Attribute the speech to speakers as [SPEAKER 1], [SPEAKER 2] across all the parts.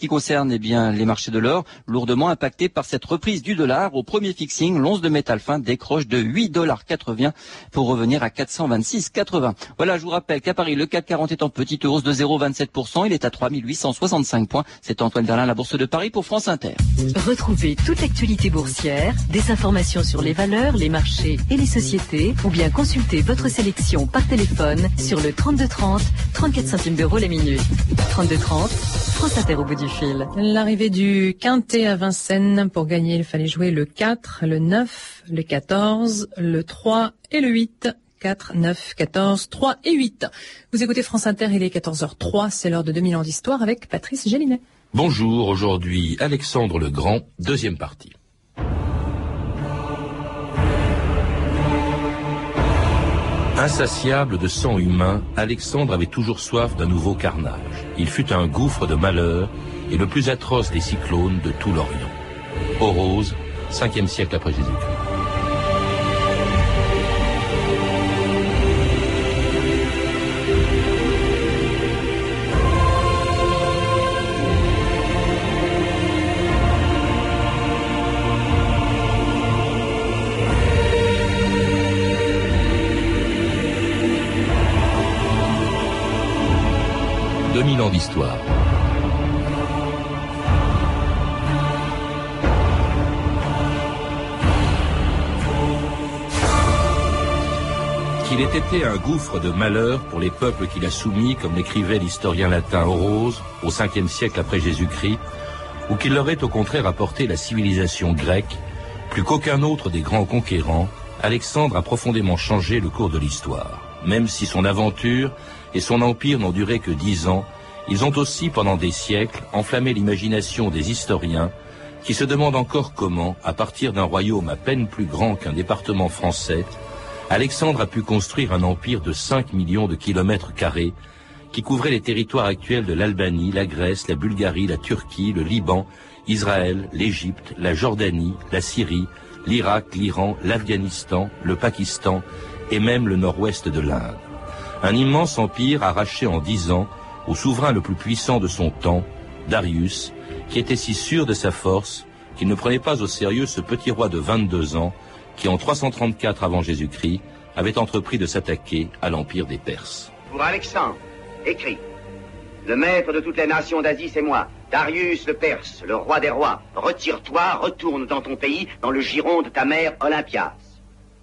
[SPEAKER 1] qui concerne eh les marchés de l'or, lourdement impactés par cette reprise du dollar. Au premier fixing, l'once de métal fin décroche de 8,80$ pour revenir à 426,80. Voilà, je vous rappelle qu'à Paris, le CAC 40 est en petite hausse de 0,27%. Il est à 3865 points. C'est Antoine Verlin, la Bourse de Paris pour France Inter.
[SPEAKER 2] Retrouvez toute l'actualité boursière, des informations sur les valeurs, les marchés et les sociétés, ou bien consultez votre sélection par téléphone sur le 3230, 34 centimes d'euros la minute. 3230, France Inter au bout du
[SPEAKER 3] L'arrivée du Quintet à Vincennes. Pour gagner, il fallait jouer le 4, le 9, le 14, le 3 et le 8. 4, 9, 14, 3 et 8. Vous écoutez France Inter, il est 14h03, c'est l'heure de 2000 ans d'histoire avec Patrice Gélinet.
[SPEAKER 4] Bonjour, aujourd'hui Alexandre le Grand, deuxième partie. Insatiable de sang humain, Alexandre avait toujours soif d'un nouveau carnage. Il fut un gouffre de malheur et le plus atroce des cyclones de tout l'Orient. Orose, 5e siècle après Jésus-Christ. 2000 ans d'histoire. Qu'il ait été un gouffre de malheur pour les peuples qu'il a soumis, comme l'écrivait l'historien latin Orose au 5e siècle après Jésus-Christ, ou qu'il leur ait au contraire apporté la civilisation grecque, plus qu'aucun autre des grands conquérants, Alexandre a profondément changé le cours de l'histoire. Même si son aventure et son empire n'ont duré que dix ans, ils ont aussi, pendant des siècles, enflammé l'imagination des historiens qui se demandent encore comment, à partir d'un royaume à peine plus grand qu'un département français, Alexandre a pu construire un empire de 5 millions de kilomètres carrés qui couvrait les territoires actuels de l'Albanie, la Grèce, la Bulgarie, la Turquie, le Liban, Israël, l'Égypte, la Jordanie, la Syrie, l'Irak, l'Iran, l'Afghanistan, le Pakistan et même le nord-ouest de l'Inde. Un immense empire arraché en dix ans au souverain le plus puissant de son temps, Darius, qui était si sûr de sa force qu'il ne prenait pas au sérieux ce petit roi de 22 ans qui, en 334 avant Jésus-Christ, avait entrepris de s'attaquer à l'empire des Perses.
[SPEAKER 5] Pour Alexandre, écrit Le maître de toutes les nations d'Asie, c'est moi, Darius le Perse, le roi des rois. Retire-toi, retourne dans ton pays, dans le giron de ta mère Olympias.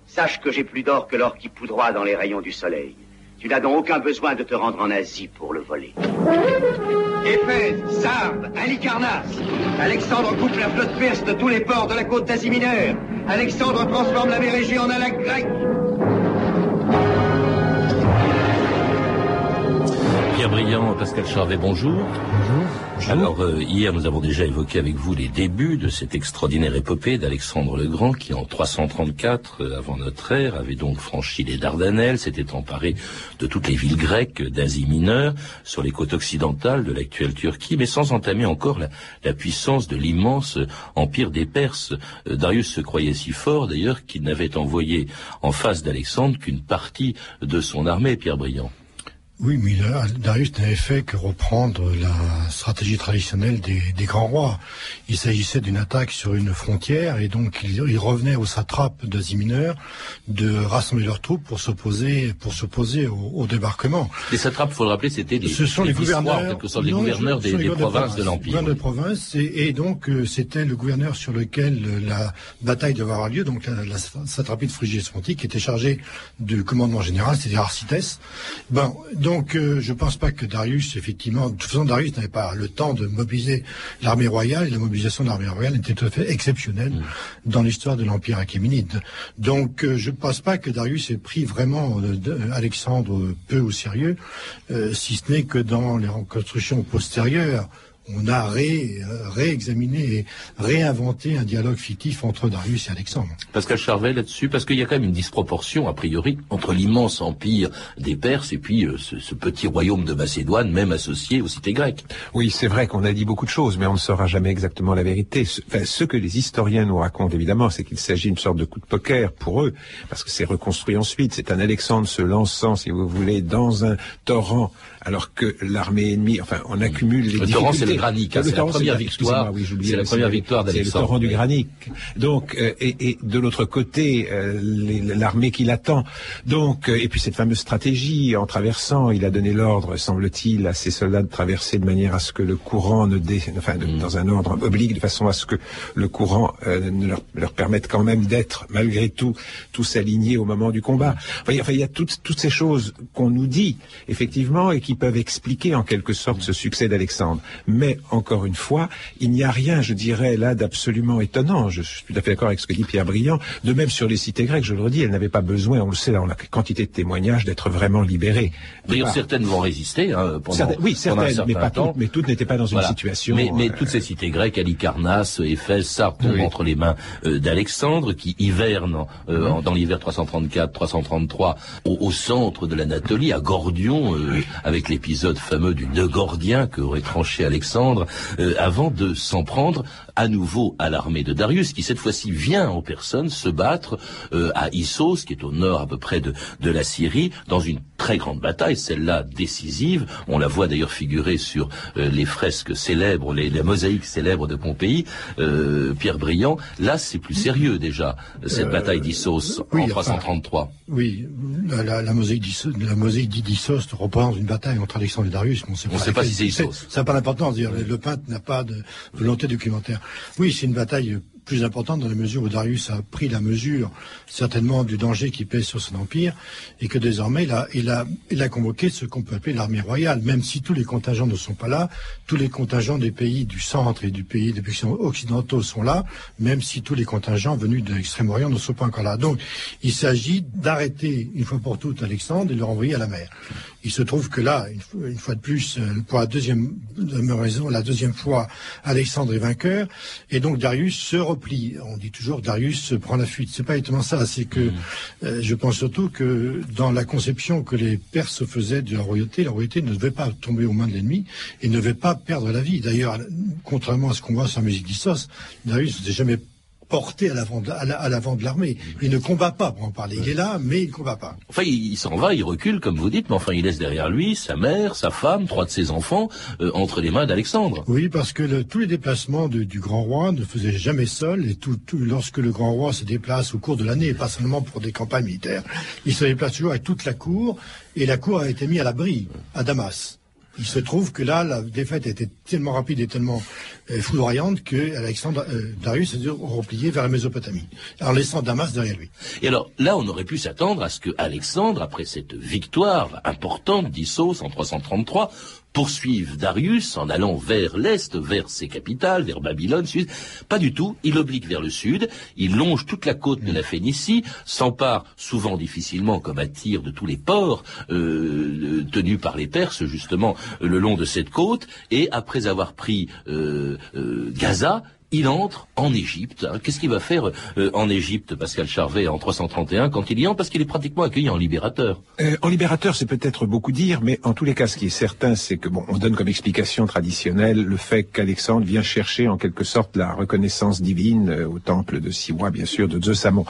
[SPEAKER 5] Sache que j'ai plus d'or que l'or qui poudroie dans les rayons du soleil. Tu n'as donc aucun besoin de te rendre en Asie pour le voler. Éphèse, Sardes, Halicarnasse. Alexandre coupe la flotte perse de tous les ports de la côte d'Asie mineure. Alexandre transforme la mer en un lac grec.
[SPEAKER 4] Pierre Briand, Pascal Charvet, bonjour. Bonjour. Alors, euh, hier, nous avons déjà évoqué avec vous les débuts de cette extraordinaire épopée d'Alexandre le Grand, qui en 334, euh, avant notre ère, avait donc franchi les Dardanelles, s'était emparé de toutes les villes grecques d'Asie mineure, sur les côtes occidentales de l'actuelle Turquie, mais sans entamer encore la, la puissance de l'immense empire des Perses. Euh, Darius se croyait si fort, d'ailleurs, qu'il n'avait envoyé en face d'Alexandre qu'une partie de son armée, Pierre Briand.
[SPEAKER 6] Oui, mais Darius n'avait fait que reprendre la stratégie traditionnelle des, des grands rois. Il s'agissait d'une attaque sur une frontière et donc il, il revenait aux satrapes d'Asie mineure de rassembler leurs troupes pour s'opposer pour s'opposer au, au, débarquement.
[SPEAKER 4] Les satrapes, faut le rappeler, c'était les,
[SPEAKER 6] Ce sont les, gouverneurs,
[SPEAKER 4] en quelque sorte, les non, gouverneurs des, des provinces de, l'empire.
[SPEAKER 6] de province et, et donc euh, c'était le gouverneur sur lequel euh, la bataille devait avoir lieu, donc la, la satrapie de Phrygie-Spontique qui était chargée du commandement général, c'est-à-dire Arcites. Ben, donc, euh, je ne pense pas que Darius, effectivement, de toute façon, Darius n'avait pas le temps de mobiliser l'armée royale, et la mobilisation de l'armée royale était tout à fait exceptionnelle mmh. dans l'histoire de l'Empire achéménide. Donc, euh, je ne pense pas que Darius ait pris vraiment euh, Alexandre peu au sérieux, euh, si ce n'est que dans les reconstructions postérieures on a ré, réexaminé et réinventé un dialogue fictif entre Darius et Alexandre.
[SPEAKER 4] Pascal Charvet là-dessus, parce qu'il y a quand même une disproportion, a priori, entre l'immense empire des Perses et puis euh, ce, ce, petit royaume de Macédoine, même associé aux cités grecques.
[SPEAKER 7] Oui, c'est vrai qu'on a dit beaucoup de choses, mais on ne saura jamais exactement la vérité. Ce, enfin, ce que les historiens nous racontent, évidemment, c'est qu'il s'agit d'une sorte de coup de poker pour eux, parce que c'est reconstruit ensuite. C'est un Alexandre se lançant, si vous voulez, dans un torrent alors que l'armée ennemie, enfin, on accumule les
[SPEAKER 4] le
[SPEAKER 7] difficultés.
[SPEAKER 4] torrent, c'est le hein,
[SPEAKER 7] Le
[SPEAKER 4] c'est la première victoire.
[SPEAKER 7] oui,
[SPEAKER 4] c'est la première
[SPEAKER 7] C'est le torrent du granique. Donc, euh, et, et de l'autre côté, euh, l'armée qui l'attend. Donc, euh, et puis cette fameuse stratégie en traversant, il a donné l'ordre, semble-t-il, à ses soldats de traverser de manière à ce que le courant ne dé, enfin, de-
[SPEAKER 4] Mm.
[SPEAKER 7] dans un ordre oblique, de façon à ce que le courant ne leur, leur permette quand même d'être, malgré tout, tous alignés au moment du combat. Enfin, il y a- enfin, il y a toutes, toutes ces choses qu'on nous dit, effectivement, et qui peuvent expliquer en quelque sorte ce succès d'Alexandre. Mais, encore une fois, il n'y a rien, je dirais, là, d'absolument étonnant. Je suis tout à fait d'accord avec ce que dit Pierre Briand. De même sur les cités grecques, je le redis, elles n'avaient pas besoin, on le sait, là, on a quantité de témoignages, d'être vraiment libérées.
[SPEAKER 4] D'ailleurs, certaines vont résister hein, pendant,
[SPEAKER 7] certaines- oui, certaines, mais pas
[SPEAKER 4] temps.
[SPEAKER 7] toutes, mais toutes n'étaient pas dans une situation.
[SPEAKER 4] Mais, mais
[SPEAKER 7] euh,
[SPEAKER 4] toutes ces cités grecques, Halicarnasse, Éphèse, tombent
[SPEAKER 7] Oui.
[SPEAKER 4] entre les mains euh, d'Alexandre, qui hiverne euh, dans l'hiver 334-333 au, au centre de l'Anatolie, à Gordion, euh, avec l'épisode fameux du nœud gordien que aurait tranché Alexandre, euh, avant de s'en prendre à nouveau à l'armée de Darius, qui cette fois-ci vient en personne se battre euh, à Issos, qui est au nord à peu près de, de la Syrie, dans une très grande bataille, celle-là décisive. On la voit d'ailleurs figurer sur euh, les fresques célèbres, les, les mosaïques célèbres de Pompéi, Pierre Briand. Là, c'est plus sérieux déjà, cette bataille d'Issos
[SPEAKER 6] oui,
[SPEAKER 4] en
[SPEAKER 6] enfin,
[SPEAKER 4] 333.
[SPEAKER 6] Oui, la, la, la mosaïque d'Issos- la mosaïque d'Issos représente une bataille entre Alexandre et Darius. On
[SPEAKER 4] On sait pas si c'est.
[SPEAKER 6] Ça n'a pas d'importance. Le peintre n'a pas de volonté documentaire. Oui, c'est une bataille plus importante dans la mesure où Darius a pris la mesure certainement du danger qui pèse sur son empire et que désormais il a, il a, il a convoqué ce qu'on peut appeler l'armée royale. Même si tous les contingents ne sont pas là, tous les contingents des pays du centre et du pays des pays occidentaux sont là, même si tous les contingents venus de l'extrême-orient ne sont pas encore là. Donc il s'agit d'arrêter une fois pour toutes Alexandre et de le renvoyer à la mer. Il se trouve que là, une fois, de plus, euh, pour la deuxième raison, la deuxième fois, Alexandre est vainqueur, et donc Darius se On dit toujours Darius prend la fuite. C'est pas exactement ça. C'est que euh, je pense surtout que dans la conception que les Perses faisaient de la royauté, la royauté ne devait pas tomber aux mains de l'ennemi et ne devait pas perdre la vie. D'ailleurs, contrairement à ce qu'on voit sur la musique d'Issos, Darius ne s'est jamais porté à l'avant de, à la- à l'avant de l'armée. Il ne combat pas, pour en parler. Il est là, mais il ne combat pas.
[SPEAKER 4] Enfin, il, il s'en va, il recule, comme vous dites, mais enfin, il laisse derrière lui sa mère, sa femme, trois de ses enfants, euh, entre les mains d'Alexandre.
[SPEAKER 6] Oui, parce que le- tous les déplacements de- du grand roi ne faisaient jamais seul, et tout, tout- lorsque le grand roi se déplace au cours de l'année, et pas seulement pour des campagnes militaires, il se déplace toujours avec toute la cour, et la cour a été mise à l'abri, à Damas. Il se trouve que là, la défaite était tellement rapide et tellement euh, foudroyante que Alexandre euh, Darius a dû replier vers la Mésopotamie, en laissant Damas derrière lui.
[SPEAKER 4] Et alors, là, on aurait pu s'attendre à ce que Alexandre, après cette victoire importante d'Issos en 333, poursuive Darius en allant vers l'est, vers ses capitales, vers Babylone, Suisse. Pas du tout. Il oblique vers le sud. Il longe toute la côte de la Phénicie, s'empare souvent difficilement, comme à tir, de tous les ports euh, tenus par les Perses, justement, le long de cette côte. Et après avoir pris euh, euh, Gaza, il entre en Égypte. hein. Qu'est-ce qu'il va faire euh, en Égypte, Pascal Charvet, en 331, quand il y entre? Parce qu'il est pratiquement accueilli en libérateur.
[SPEAKER 7] Euh, en libérateur, c'est peut-être beaucoup dire, mais en tous les cas, ce qui est certain, c'est que bon, on donne comme explication traditionnelle le fait qu'Alexandre vient chercher en quelque sorte la reconnaissance divine euh, au temple de Siwa, bien sûr, de Zeus Amon.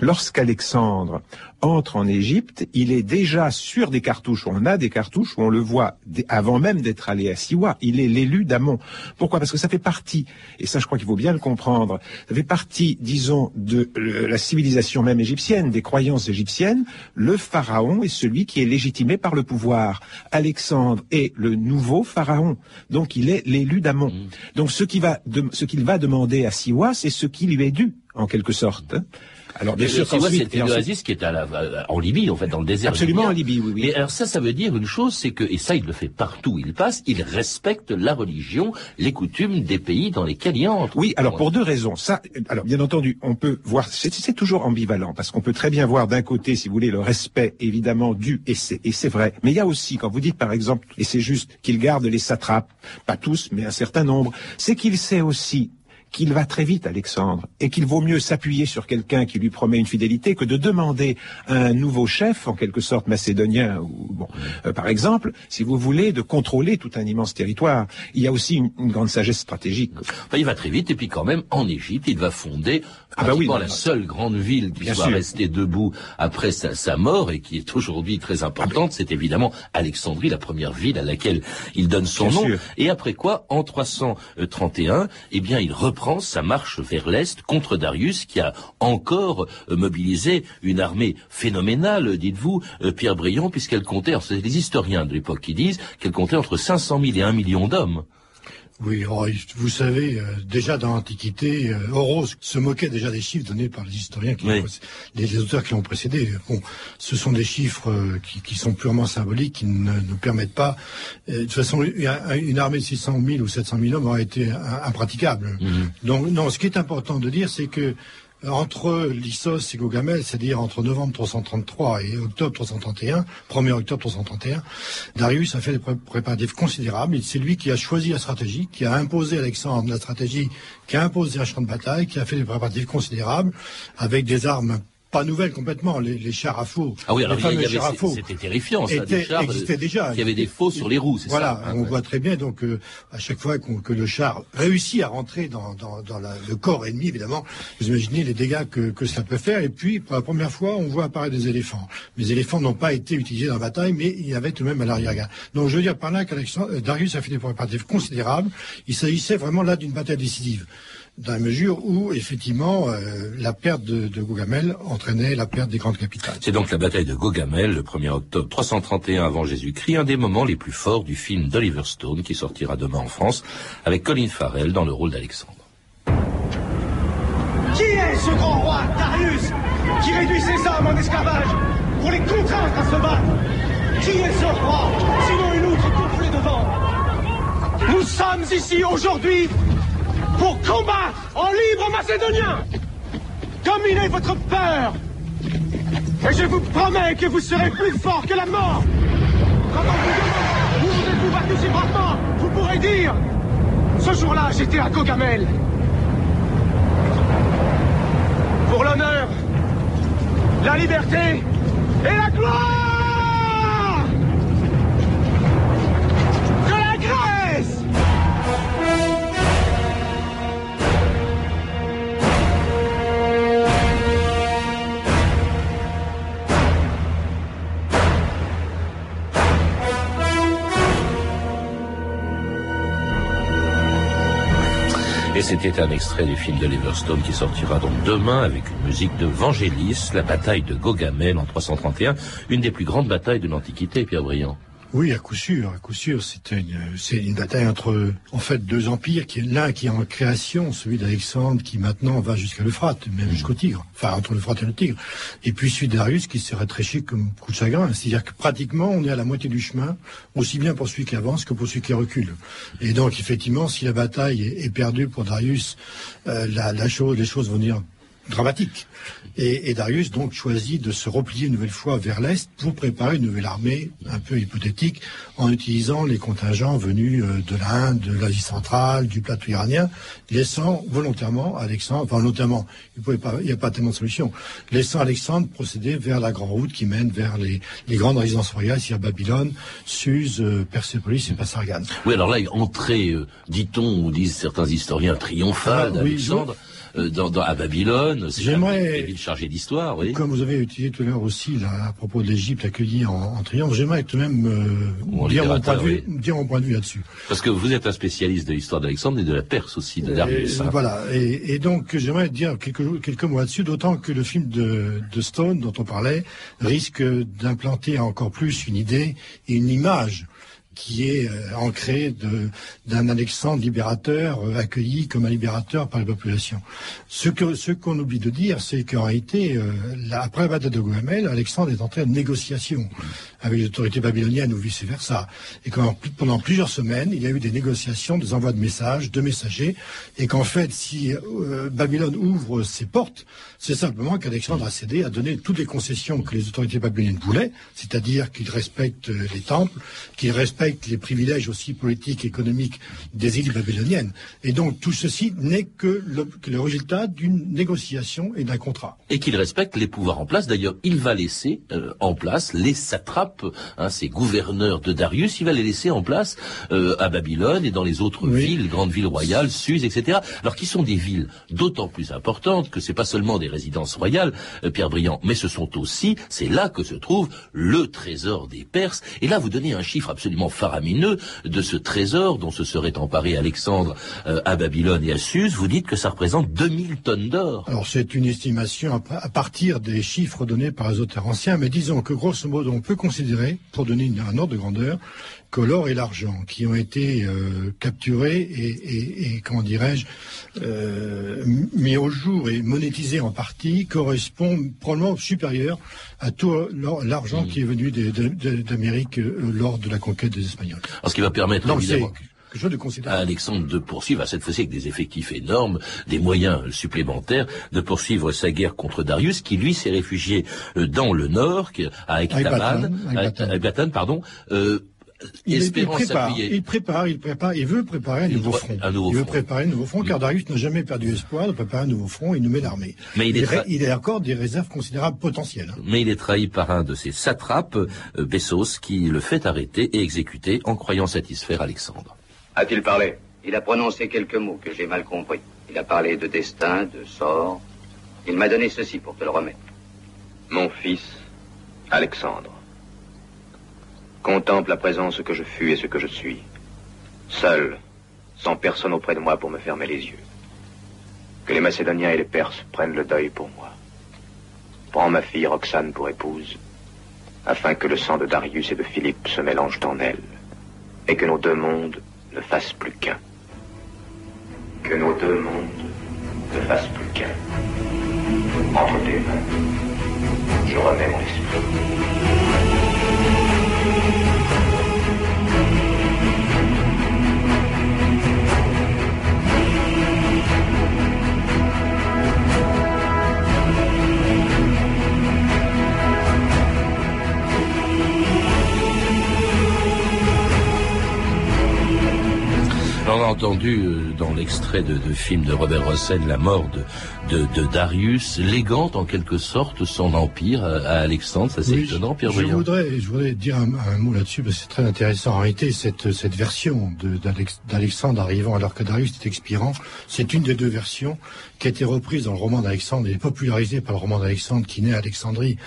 [SPEAKER 7] Lorsqu'Alexandre entre en Égypte, il est déjà sur des cartouches. On a des cartouches où on le voit avant même d'être allé à Siwa. Il est l'élu d'Amon. Pourquoi? Parce que ça fait partie, et ça, je crois qu'il faut bien le comprendre, ça fait partie, disons, de la civilisation même égyptienne, des croyances égyptiennes. Le pharaon est celui qui est légitimé par le pouvoir. Alexandre est le nouveau pharaon. Donc il est l'élu d'Amon. Donc ce qu'il va, de- ce qu'il va demander à Siwa, c'est ce qui lui est dû, en quelque sorte. Alors bien sûr
[SPEAKER 4] tu vois,
[SPEAKER 7] qu'ensuite-
[SPEAKER 4] c'est
[SPEAKER 7] ensuite-
[SPEAKER 4] Oasis qui est à la, à- en Libye, en fait, dans le désert.
[SPEAKER 7] Absolument en. Libye, oui, oui.
[SPEAKER 4] Et alors ça, ça veut dire une chose, c'est que, et ça il le fait partout où il passe, il respecte la religion, les coutumes des pays dans lesquels il entre.
[SPEAKER 7] Oui, alors pour deux raisons. Ça, alors bien entendu, on peut voir, c'est c'est toujours ambivalent parce qu'on peut très bien voir d'un côté, si vous voulez, le respect évidemment dû et c'est et c'est vrai. Mais il y a aussi, quand vous dites par exemple, et c'est juste qu'il garde les satrapes, pas tous, mais un certain nombre, c'est qu'il sait aussi qu'il va très vite, Alexandre, et qu'il vaut mieux s'appuyer sur quelqu'un qui lui promet une fidélité que de demander à un nouveau chef, en quelque sorte macédonien, ou bon, euh, par exemple, si vous voulez, de contrôler tout un immense territoire. Il y a aussi une, grande sagesse stratégique.
[SPEAKER 4] Enfin, il va très vite, et puis quand même, en Égypte, il va fonder
[SPEAKER 7] Ah bah oui,
[SPEAKER 4] la seule grande ville qui
[SPEAKER 7] Bien
[SPEAKER 4] soit
[SPEAKER 7] sûr.
[SPEAKER 4] restée debout après sa, sa mort et qui est aujourd'hui très importante. C'est évidemment Alexandrie, la première ville à laquelle il donne son
[SPEAKER 7] Bien
[SPEAKER 4] nom.
[SPEAKER 7] sûr.
[SPEAKER 4] Et après quoi, en 331, eh bien, il reprend sa marche vers l'est contre Darius, qui a encore euh, mobilisé une armée phénoménale, dites-vous, euh, Pierre Briand, puisqu'elle comptait, c'est les historiens de l'époque qui disent qu'elle comptait entre 500 000 et 1 million d'hommes.
[SPEAKER 6] Oui, alors, vous savez, euh, déjà dans l'Antiquité, euh, Horos se moquait déjà des chiffres donnés par les historiens, qui
[SPEAKER 4] Oui.
[SPEAKER 6] les, les auteurs qui l'ont précédé. Bon, ce sont des chiffres euh, qui, qui sont purement symboliques, qui ne nous permettent pas. de toute façon, une armée de 600 000 ou 700 000 hommes aurait été impraticable. Donc, non, ce qui est important de dire, c'est que entre l'Issos et Gogamel, c'est-à-dire entre novembre 333 et octobre 331, 1er octobre 331, Darius a fait des pré- préparatifs considérables. C'est lui qui a choisi la stratégie, qui a imposé à Alexandre la stratégie, qui a imposé un champ de bataille, qui a fait des préparatifs considérables avec des armes pas nouvelles complètement, les, les chars à faux.
[SPEAKER 4] Ah oui, alors
[SPEAKER 6] les
[SPEAKER 4] il y
[SPEAKER 6] fameux
[SPEAKER 4] avait-
[SPEAKER 6] chars à faux
[SPEAKER 4] c'était terrifiant, ça,
[SPEAKER 6] étaient-
[SPEAKER 4] des chars, euh,
[SPEAKER 6] existaient déjà.
[SPEAKER 4] qui avaient des faux sur les roues, c'est
[SPEAKER 6] Voilà,
[SPEAKER 4] ça hein,
[SPEAKER 6] on
[SPEAKER 4] ouais.
[SPEAKER 6] voit très bien donc euh, à chaque fois qu'on- que le char réussit à rentrer dans, dans, dans la- le corps ennemi, évidemment, vous imaginez les dégâts que, que cela peut faire. Et puis, pour la première fois, on voit apparaître des éléphants. Les éléphants n'ont pas été utilisés dans la bataille, mais il y avait tout de même à l'arrière-garde. Donc, je veux dire par là qu'Alexandre euh, Darius a fait des préparatifs considérables. Il s'agissait vraiment là d'une bataille décisive dans la mesure où, effectivement, euh, la perte de, de Gaugamel entraînait la perte des grandes capitales.
[SPEAKER 4] C'est donc la bataille de Gogamel, le 1er octobre 331 avant Jésus-Christ, un des moments les plus forts du film d'Oliver Stone qui sortira demain en France, avec Colin Farrell dans le rôle d'Alexandre.
[SPEAKER 8] Qui est ce grand roi, Darius, qui réduit ses hommes en esclavage pour les contraindre à se battre? Qui est ce roi, sinon une outre gonflée de vent? Nous sommes ici aujourd'hui pour combattre en libre macédonien Dominez votre peur Et je vous promets que vous serez plus fort que la mort. Quand vous vous êtes-vous si vous pourrez dire Ce jour-là, j'étais à Gogamel pour l'honneur, la liberté et la gloire
[SPEAKER 4] c'était un extrait du film d'Oliver Stone qui sortira donc demain avec une musique de Vangelis, la bataille de Gogamel en 331, une des plus grandes batailles de l'Antiquité, Pierre Briand.
[SPEAKER 6] Oui, à coup sûr, à coup sûr. C'était une, c'est une bataille entre, en fait, deux empires, qui est l'un qui est en création, celui d'Alexandre, qui maintenant va jusqu'à l'Euphrate, même jusqu'au Tigre. Enfin, entre l'Euphrate et le Tigre. Et puis celui Darius, qui s'est rétréchi comme coup de chagrin. C'est-à-dire que pratiquement, on est à la moitié du chemin, aussi bien pour celui qui avance que pour celui qui recule. Et donc, effectivement, si la bataille est, est perdue pour Darius, euh, la, la chose, les choses vont dire dramatique. Et, et Darius donc choisit de se replier une nouvelle fois vers l'est pour préparer une nouvelle armée un peu hypothétique en utilisant les contingents venus euh, de l'Inde, de l'Asie centrale, du plateau iranien, laissant volontairement Alexandre, enfin volontairement, il n'y a pas tellement de solution, laissant Alexandre procéder vers la grande route qui mène vers les, les grandes résidences royales, c'est-à-dire Babylone, Suse, euh, Persépolis et Passargane.
[SPEAKER 4] Oui, alors là, entrée, euh, dit-on, ou disent certains historiens, triomphale
[SPEAKER 6] Ah, oui,
[SPEAKER 4] d'Alexandre dans, dans- à Babylone. C'est
[SPEAKER 6] J'aimerais-
[SPEAKER 4] une ville chargée d'histoire, oui.
[SPEAKER 6] Comme vous avez utilisé tout à l'heure aussi là, à propos de l'Égypte accueillie en, en triomphe, j'aimerais tout de même euh, dire, mon point de vue, dire mon point de vue là-dessus.
[SPEAKER 4] Parce que vous êtes un spécialiste de l'histoire d'Alexandre et de la Perse aussi, de Darius.
[SPEAKER 6] Et,
[SPEAKER 4] hein.
[SPEAKER 6] Voilà. Et, et donc, j'aimerais dire quelques, quelques mots là-dessus, d'autant que le film de, de Stone, dont on parlait, risque d'implanter encore plus une idée et une image qui est euh, ancrée de- d'un Alexandre libérateur euh, accueilli comme un libérateur par la population. Ce que ce qu'on oublie de dire, c'est qu'en réalité, euh, après la bataille de Gogamel, Alexandre est entré en négociation avec les autorités babyloniennes ou vice versa, et qu'en pendant plusieurs semaines, il y a eu des négociations, des envois de messages, de messagers, et qu'en fait, si euh, Babylone ouvre ses portes, c'est simplement qu'Alexandre a cédé, a donné toutes les concessions que les autorités babyloniennes voulaient, c'est-à-dire qu'il respecte euh, les temples, qu'il respecte respecte les privilèges aussi politiques et économiques des îles babyloniennes. Et donc tout ceci n'est que le, que le résultat d'une négociation et d'un contrat.
[SPEAKER 4] Et qu'il respecte les pouvoirs en place. D'ailleurs, il va laisser euh, en place les satrapes, hein, ces gouverneurs de Darius, il va les laisser en place euh, à Babylone et dans les autres
[SPEAKER 6] Oui.
[SPEAKER 4] villes, les grandes villes royales, Suse, etc. Alors qui sont des villes d'autant plus importantes que c'est pas seulement des résidences royales, euh, Pierre Briand, mais ce sont aussi, c'est là que se trouve le trésor des Perses. Et là, vous donnez un chiffre absolument faramineux de ce trésor dont se serait emparé Alexandre euh, à Babylone et à Suse. Vous dites que ça représente 2000 tonnes d'or.
[SPEAKER 6] Alors c'est une estimation à, partir des chiffres donnés par les auteurs anciens, mais disons que grosso modo on peut considérer, pour donner un ordre de grandeur, que l'or et l'argent qui ont été euh, capturés et, et- et, comment dirais-je euh, mis au jour et monétisés en partie correspondent probablement supérieur à tout l'argent qui est venu d'Amérique euh, lors de la conquête des Espagnols.
[SPEAKER 4] Alors, ce qui va permettre
[SPEAKER 6] Donc
[SPEAKER 4] évidemment
[SPEAKER 6] quelque chose de
[SPEAKER 4] à. Alexandre de poursuivre, à cette fois-ci avec des effectifs énormes, des moyens supplémentaires, de poursuivre sa guerre contre Darius, qui lui s'est réfugié euh, dans le nord, à Ektaban, à- pardon, euh,
[SPEAKER 6] Il, prépare,
[SPEAKER 4] s'appuyer.
[SPEAKER 6] il prépare, il prépare, il veut préparer un nouveau front.
[SPEAKER 4] un nouveau
[SPEAKER 6] il veut préparer un nouveau front, car Darius n'a jamais perdu espoir de préparer un nouveau front. Il nous met l'armée.
[SPEAKER 4] Mais il est tra-
[SPEAKER 6] il a encore des réserves considérables potentielles. hein.
[SPEAKER 4] Mais il est trahi par un de ses satrapes, euh, Bessos, qui le fait arrêter et exécuter en croyant satisfaire Alexandre.
[SPEAKER 5] A-t-il parlé? Il a prononcé quelques mots que j'ai mal compris. Il a parlé de destin, de sort. Il m'a donné ceci pour te le remettre.
[SPEAKER 9] Mon fils, Alexandre, contemple à présent ce que je fus et ce que je suis. Seul, sans personne auprès de moi pour me fermer les yeux. Que les Macédoniens et les Perses prennent le deuil pour moi. Prends ma fille Roxane pour épouse, afin que le sang de Darius et de Philippe se mélange en elle, et que nos deux mondes ne fassent plus qu'un. Que nos deux mondes ne fassent plus qu'un. Entre tes mains, je remets mon esprit.
[SPEAKER 4] Alors, On a entendu euh, dans l'extrait de, de film de Robert Hossein la mort de, de, de Darius, légant en quelque sorte son empire à, à Alexandre. Ça c'est
[SPEAKER 6] Oui,
[SPEAKER 4] étonnant, Pierre
[SPEAKER 6] je
[SPEAKER 4] Briand.
[SPEAKER 6] voudrais, je voudrais dire un, un mot là-dessus parce que c'est très intéressant. En réalité, cette, cette version d'Alexandre arrivant alors que Darius est expirant, c'est une des deux versions qui a été reprise dans le roman d'Alexandre et popularisée par le roman d'Alexandre qui naît à Alexandrie.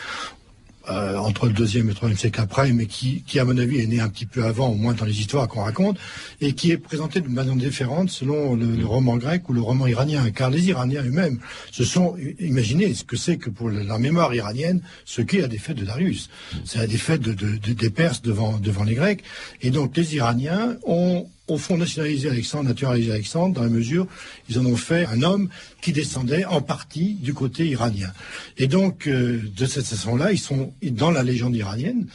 [SPEAKER 6] Euh, entre le deuxième et le troisième siècle après, mais qui, qui, à mon avis, est né un petit peu avant, au moins dans les histoires qu'on raconte, et qui est présenté d'une manière différente selon le, roman grec ou le roman iranien. Car les Iraniens eux-mêmes se sont imaginés ce que c'est que pour la mémoire iranienne, ce qu'est la défaite de Darius. C'est la défaite de, de- de- des Perses devant, devant les Grecs. Et donc les Iraniens ont au fond nationalisé Alexandre, naturalisé Alexandre, dans la mesure ils en ont fait un homme qui descendait en partie du côté iranien. Et donc, euh, de cette façon-là, ils sont dans la légende iranienne.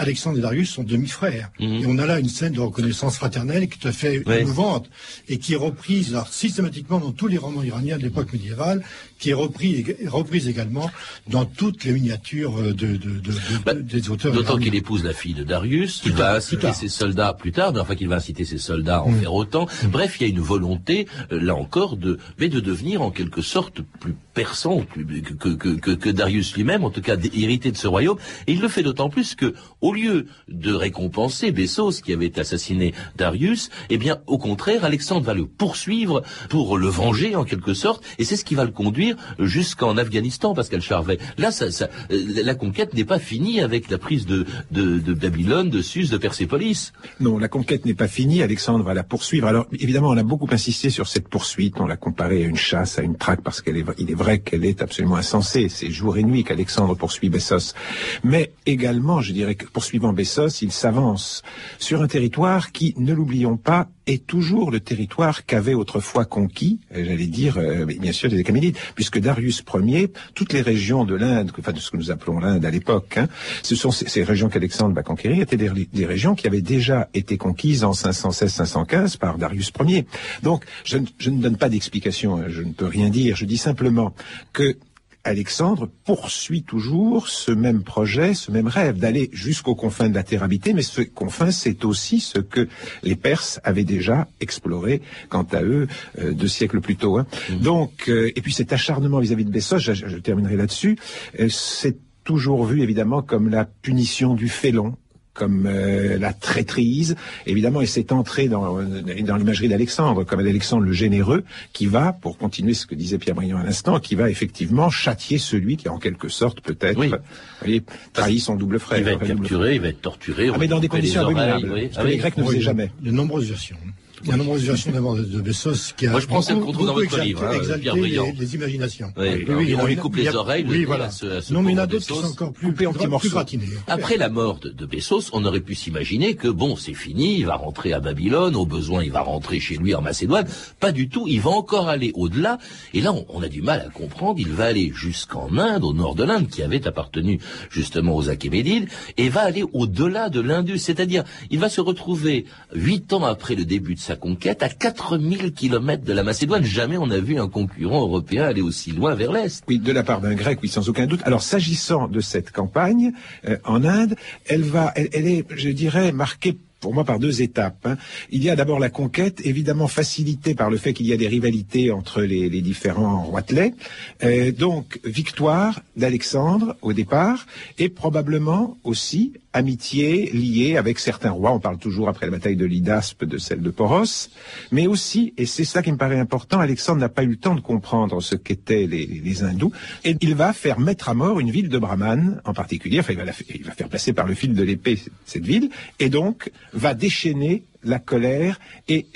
[SPEAKER 6] Alexandre et Darius sont demi-frères. Et on a là une scène de reconnaissance fraternelle qui est tout à fait
[SPEAKER 4] Ouais.
[SPEAKER 6] émouvante et qui est reprise alors, systématiquement dans tous les romans iraniens de l'époque médiévale, qui est repris, reprise également dans toutes les miniatures euh, de, de- de- de-
[SPEAKER 4] Bah,
[SPEAKER 6] de- des auteurs
[SPEAKER 4] D'autant qu'il épouse la fille de Darius,
[SPEAKER 6] Plus
[SPEAKER 4] va inciter ses soldats plus tard, mais enfin qu'il va inciter ses soldats à en
[SPEAKER 6] Mm.
[SPEAKER 4] faire autant. Bref, il y a une volonté, euh, là encore, de, mais de devenir en quelque sorte plus persan plus, que, que, que, que Darius lui-même, en tout cas hérité de ce royaume. Et il le fait d'autant plus que, au lieu de récompenser Bessos qui avait assassiné Darius, eh bien, au contraire, Alexandre va le poursuivre pour le venger en quelque sorte, et c'est ce qui va le conduire jusqu'en Afghanistan, Pascal Charvet. Là, euh, la conquête n'est pas finie avec la prise de, Babylone, de Suse, de Persépolis.
[SPEAKER 7] Non, la conquête n'est pas finie. Alexandre va la poursuivre. Alors, évidemment, on a beaucoup insisté sur cette poursuite. On l'a comparée à une chasse, à une traque, parce qu'elle est, est vrai qu'elle est absolument insensée. C'est jour et nuit qu'Alexandre poursuit Bessos. Mais également, je dirais que poursuivant Bessos, il s'avance sur un territoire qui, ne l'oublions pas, est toujours le territoire qu'avait autrefois conquis, euh, j'allais dire, euh, bien sûr, des Achéménides, puisque Darius Ier, toutes les régions de l'Inde, enfin de ce que nous appelons l'Inde à l'époque, hein, ce sont ces, régions qu'Alexandre va conquérir, étaient des, régions qui avaient déjà été conquises en 516-515 par Darius Ier. Donc, je, ne- je ne donne pas d'explication, hein, je ne peux rien dire, je dis simplement que Alexandre poursuit toujours ce même projet, ce même rêve d'aller jusqu'aux confins de la terre habitée, mais ce confin, c'est aussi ce que les Perses avaient déjà exploré, quant à eux, euh, deux siècles plus tôt. Hein. Mmh. Donc, euh, et puis cet acharnement vis-à-vis de Bessos, je, je terminerai là-dessus, euh, c'est toujours vu évidemment comme la punition du félon comme euh, la traîtrise, évidemment, et c'est entré dans, dans l'imagerie d'Alexandre, comme Alexandre le généreux, qui va, pour continuer ce que disait Pierre Briand à l'instant, qui va effectivement châtier celui qui, en quelque sorte, peut-être, oui. trahi son double frère.
[SPEAKER 4] Il va être capturé, il va être torturé.
[SPEAKER 7] Ah, mais dans des conditions abominables. Oui. Que les Grecs ne faisaient jamais.
[SPEAKER 6] De nombreuses versions. Il y a de nombreuses versions d'abord de, de, Bessos qui a
[SPEAKER 4] Moi, je prends celle qu'on trouve dans votre livre, hein, Pierre Briand.
[SPEAKER 6] Les, les imaginations.
[SPEAKER 4] Oui, oui, on lui coupe les oreilles.
[SPEAKER 6] Oui, voilà. Non, mais il y en a d'autres qui sont encore plus, plus, plus gratinés.
[SPEAKER 4] Après la mort de, de Bessos, on aurait pu s'imaginer que bon, c'est fini, il va rentrer à Babylone, au besoin, il va rentrer chez lui en Macédoine. Pas du tout, il va encore aller au-delà. Et là, on, on, a du mal à comprendre. Il va aller jusqu'en Inde, au nord de l'Inde, qui avait appartenu justement aux Achéménides, et va aller au-delà de l'Indus. C'est-à-dire, il va se retrouver huit ans après le début de sa conquête à 4000 kilomètres de la Macédoine. Jamais on n'a vu un concurrent européen aller aussi loin vers l'Est.
[SPEAKER 7] Oui, de la part d'un Grec, oui, sans aucun doute. Alors, s'agissant de cette campagne euh, en Inde, elle va, elle, est, je dirais, marquée pour moi par deux étapes. Hein. Il y a d'abord la conquête, évidemment facilitée par le fait qu'il y a des rivalités entre les, les différents roitelets. Euh, donc victoire d'Alexandre au départ, et probablement aussi amitié liée avec certains rois. On parle toujours après la bataille de Lydaspe de celle de Poros, mais aussi, et c'est ça qui me paraît important, Alexandre n'a pas eu le temps de comprendre ce qu'étaient les, hindous, et il va faire mettre à mort une ville de Brahman en particulier. Enfin, il va, la, il va faire passer par le fil de l'épée cette ville, et donc va déchaîner la colère et,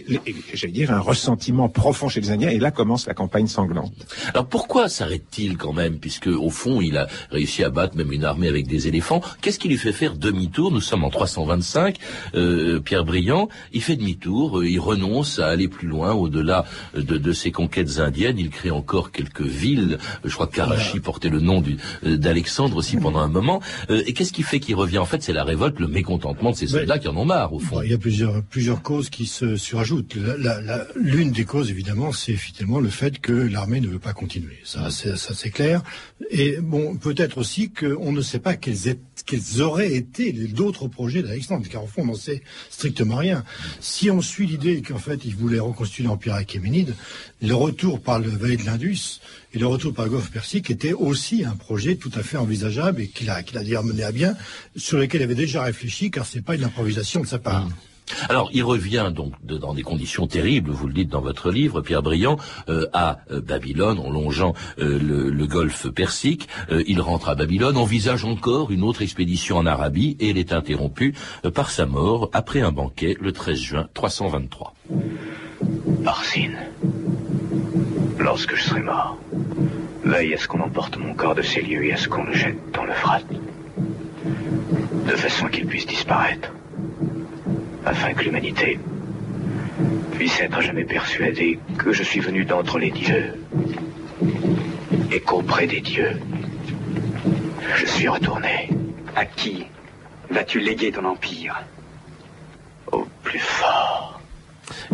[SPEAKER 7] j'allais dire, un ressentiment profond chez les Indiens. Et là commence la campagne sanglante.
[SPEAKER 4] Alors pourquoi s'arrête-t-il quand même, puisque au fond il a réussi à battre même une armée avec des éléphants? Qu'est-ce qui lui fait faire demi-tour? Nous sommes en 325. Euh, Pierre Briand, il fait demi-tour, euh, il renonce à aller plus loin, au-delà de, de, ses conquêtes indiennes. Il crée encore quelques villes. Je crois que Karachi portait le nom euh, d'Alexandre aussi pendant un moment. Euh, et qu'est-ce qui fait qu'il revient? En fait, c'est la révolte, le mécontentement de ces soldats qui en ont marre, au fond.
[SPEAKER 6] il y a plusieurs plusieurs causes qui se surajoutent. L'une des causes, évidemment, c'est effectivement le fait que l'armée ne veut pas continuer. Ça, c'est clair. Et bon, peut-être aussi qu'on ne sait pas quels, quels auraient été d'autres projets d'Alexandre, car au fond, on n'en sait strictement rien. Si on suit l'idée qu'en fait, il voulait reconstituer l'empire achéménide, le retour par le vallée de l'Indus et le retour par le golfe Persique était aussi un projet tout à fait envisageable et qu'il a, qu'il a d'ailleurs mené à bien, sur lequel il avait déjà réfléchi, car c'est pas une improvisation de sa part.
[SPEAKER 4] Alors, il revient donc dans des conditions terribles, vous le dites dans votre livre, Pierre Briand, euh, à euh, Babylone, en longeant euh, le, golfe Persique. Il rentre à Babylone, envisage encore une autre expédition en Arabie, et elle est interrompue par sa mort après un banquet le 13 juin 323.
[SPEAKER 9] Arsine, lorsque je serai mort, veille à ce qu'on emporte mon corps de ces lieux et à ce qu'on le jette dans le frat, de façon qu'il puisse disparaître afin que l'humanité puisse être jamais persuadée que je suis venu d'entre les dieux et qu'auprès des dieux, je suis retourné.
[SPEAKER 10] À qui vas-tu léguer ton empire?
[SPEAKER 9] Au plus fort.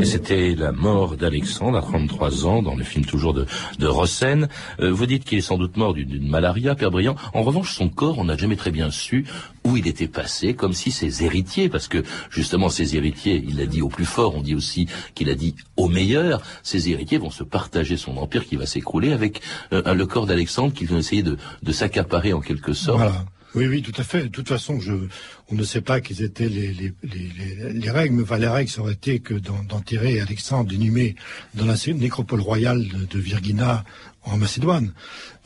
[SPEAKER 4] Et c'était la mort d'Alexandre à 33 ans, dans le film toujours de, de Rossen. Euh, vous dites qu'il est sans doute mort d'une malaria, Père Briand. En revanche, son corps, on n'a jamais très bien su où il était passé, comme si ses héritiers, parce que justement ses héritiers, il l'a dit au plus fort, on dit aussi qu'il a dit au meilleur, ses héritiers vont se partager son empire qui va s'écrouler avec euh, le corps d'Alexandre qu'ils vont essayer de, de s'accaparer en quelque sorte.
[SPEAKER 6] Oui, oui, tout à fait. De toute façon, je, on ne sait pas quelles étaient les, les, les, les règles, mais les règles auraient été que d'enterrer Alexandre d'inhumer dans la nécropole royale de, de, Virgina en Macédoine.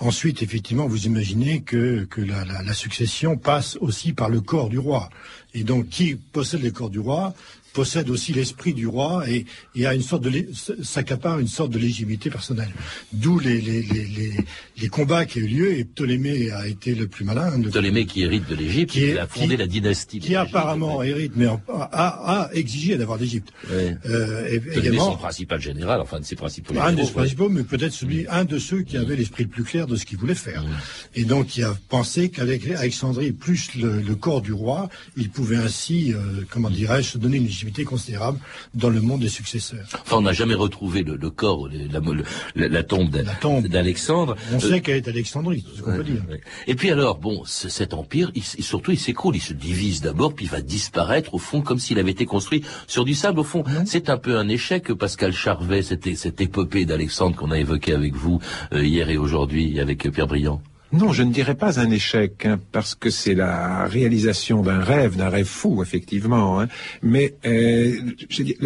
[SPEAKER 6] Ensuite, effectivement, vous imaginez que, la, la, succession passe aussi par le corps du roi. Et donc, qui possède le corps du roi? Possède aussi l'esprit du roi et, et a une sorte de s'accapare une sorte de légitimité personnelle. D'où les, les, les, les, combats qui ont eu lieu et Ptolémée a été le plus malin.
[SPEAKER 4] Ptolémée qui hérite de l'Égypte, qui, a fondé qui, la dynastie.
[SPEAKER 6] Qui apparemment hérite, mais a, a, exigé d'avoir l'Égypte.
[SPEAKER 4] Euh, également, son principal général, enfin de ses principaux.
[SPEAKER 6] Un des principaux, mais peut-être celui, un de ceux qui avait l'esprit le plus clair de ce qu'il voulait faire. Et donc il a pensé qu'avec Alexandrie plus le, corps du roi, il pouvait ainsi, euh, comment dirais-je, se donner une légitimité considérable dans le monde des successeurs.
[SPEAKER 4] Enfin, on n'a jamais retrouvé le, corps, la, la, tombe d'Alexandre.
[SPEAKER 6] On sait qu'elle est Alexandrie, c'est ce qu'on peut dire.
[SPEAKER 4] Et puis alors, bon, cet empire, il, surtout, il s'écroule, il se divise d'abord, puis il va disparaître au fond, comme s'il avait été construit sur du sable. Au fond, c'est un peu un échec, Pascal Charvet, cette, cette épopée d'Alexandre qu'on a évoquée avec vous euh, hier et aujourd'hui avec Pierre Briand.
[SPEAKER 7] Non, je ne dirais pas un échec, hein, parce que c'est la réalisation d'un rêve, d'un rêve fou, effectivement. Hein. Mais euh,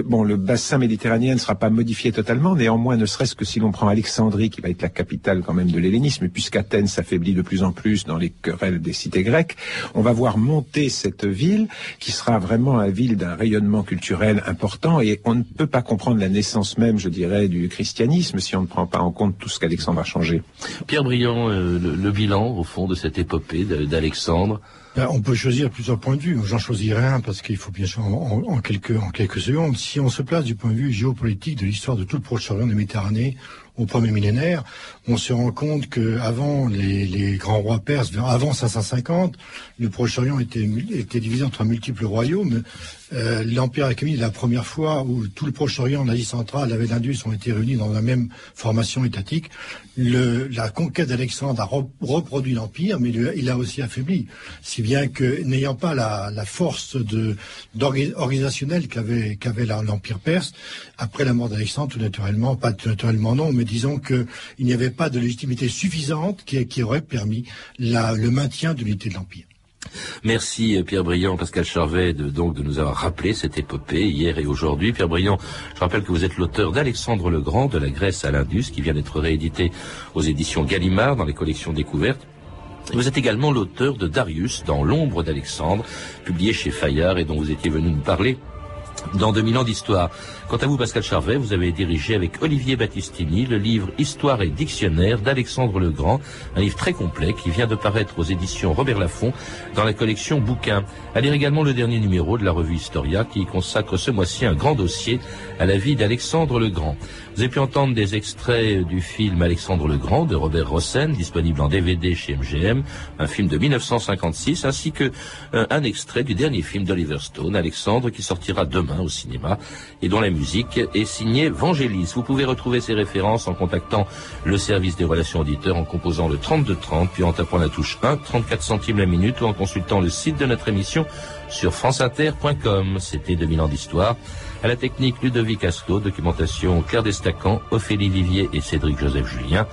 [SPEAKER 7] bon, le bassin méditerranéen ne sera pas modifié totalement. Néanmoins, ne serait-ce que si l'on prend Alexandrie, qui va être la capitale quand même de l'hellénisme, puisqu'Athènes s'affaiblit de plus en plus dans les querelles des cités grecques, on va voir monter cette ville, qui sera vraiment la ville d'un rayonnement culturel important. Et on ne peut pas comprendre la naissance même, je dirais, du christianisme si on ne prend pas en compte tout ce qu'Alexandre a changé.
[SPEAKER 4] Pierre euh, le bilan, au fond, de cette épopée d'Alexandre
[SPEAKER 6] ben, on peut choisir plusieurs points de vue. J'en choisirai un parce qu'il faut bien sûr en, quelques, en secondes. Si on se place du point de vue géopolitique de l'histoire de tout le Proche-Orient de Méditerranée, au premier millénaire, on se rend compte que avant les, grands rois perses, avant 550, le Proche-Orient était, divisé entre multiples royaumes. Euh, L'Empire achéménide, la première fois où tout le Proche-Orient, l'Asie centrale, avec l'Indus ont été réunis dans la même formation étatique, la conquête d'Alexandre a reproduit l'Empire, mais il a aussi affaibli. Si bien que, n'ayant pas la, force organisationnelle qu'avait qu'avait l'Empire perse, après la mort d'Alexandre, tout naturellement, pas tout naturellement non, mais disons qu'il n'y avait pas de légitimité suffisante qui, aurait permis le maintien de l'unité de l'Empire.
[SPEAKER 4] Merci Pierre Briand, Pascal Charvet, de, donc de nous avoir rappelé cette épopée hier et aujourd'hui. Pierre Briand, je rappelle que vous êtes l'auteur d'Alexandre le Grand, de la Grèce à l'Indus, qui vient d'être réédité aux éditions Gallimard dans les collections découvertes. Vous êtes également l'auteur de Darius, dans l'ombre d'Alexandre, publié chez Fayard et dont vous étiez venu nous parler dans 2000 ans d'histoire. Quant à vous, Pascal Charvet, vous avez dirigé avec Olivier Battistini le livre Histoire et dictionnaire d'Alexandre le Grand, un livre très complet qui vient de paraître aux éditions Robert Laffont dans la collection Bouquins. À lire également le dernier numéro de la revue Historia qui consacre ce mois-ci un grand dossier à la vie d'Alexandre le Grand. Vous avez pu entendre des extraits du film Alexandre le Grand de Robert Rossen, disponible en DVD chez MGM, un film de 1956, ainsi que euh, un extrait du dernier film d'Oliver Stone, Alexandre, qui sortira demain au cinéma et dont la musique est signée Vangelis. Vous pouvez retrouver ces références en contactant le service des relations auditeurs en composant le 3230 puis en tapant la touche 1, 34 centimes la minute ou en consultant le site de notre émission sur franceinter.com. C'était 2000 ans d'histoire. À la technique Ludovic Aslo, documentation Claire Destacan, Ophélie Vivier et Cédric Joseph Julien.